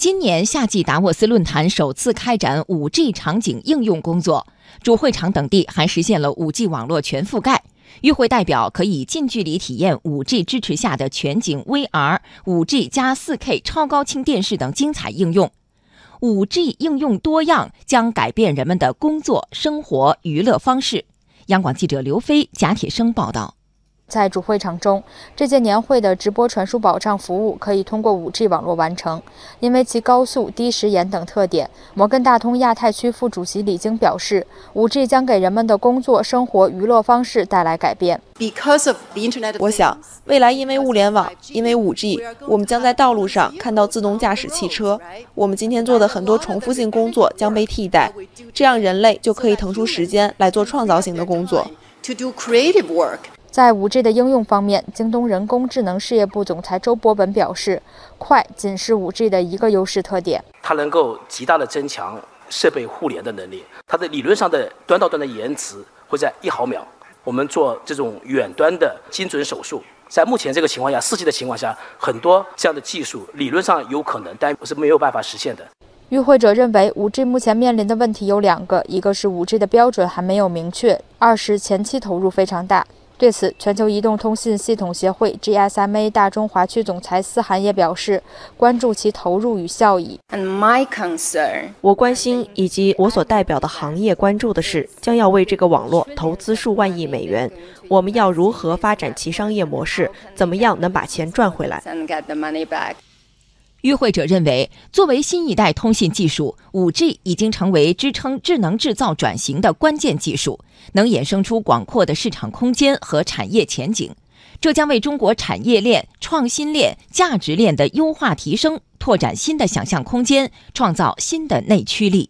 今年夏季达沃斯论坛首次开展 5G 场景应用工作，主会场等地还实现了 5G 网络全覆盖。与会代表可以近距离体验 5G 支持下的全景 VR、5G 加 4K 超高清电视等精彩应用。5G 应用多样，将改变人们的工作、生活、娱乐方式。央广记者刘飞、贾铁生报道。在主会场中，这届年会的直播传输保障服务可以通过 5G 网络完成。因为其高速、低时延等特点，摩根大通亚太区副主席李晶表示，5G 将给人们的工作、生活、娱乐方式带来改变。我想，未来因为物联网，因为 5G，我们将在道路上看到自动驾驶汽车。我们今天做的很多重复性工作将被替代，这样人类就可以腾出时间来做创造性的工作。在 5G 的应用方面，京东人工智能事业部总裁周博文表示，快仅是 5G 的一个优势特点。它能够极大的增强设备互联的能力，它的理论上的端到端的延迟会在一毫秒。我们做这种远端的精准手术，在目前这个情况下，4G 的情况下，很多这样的技术理论上有可能，但是没有办法实现的。与会者认为，5G 目前面临的问题有两个，一个是 5G 的标准还没有明确，二是前期投入非常大。对此，全球移动通信系统协会 GSMA 大中华区总裁思涵也表示，关注其投入与效益。我关心以及我所代表的行业关注的是，将要为这个网络投资数万亿美元，我们要如何发展其商业模式？怎么样能把钱赚回来？与会者认为，作为新一代通信技术，5G 已经成为支撑智能制造转型的关键技术，能衍生出广阔的市场空间和产业前景。这将为中国产业链、创新链、价值链的优化提升拓展新的想象空间，创造新的内驱力。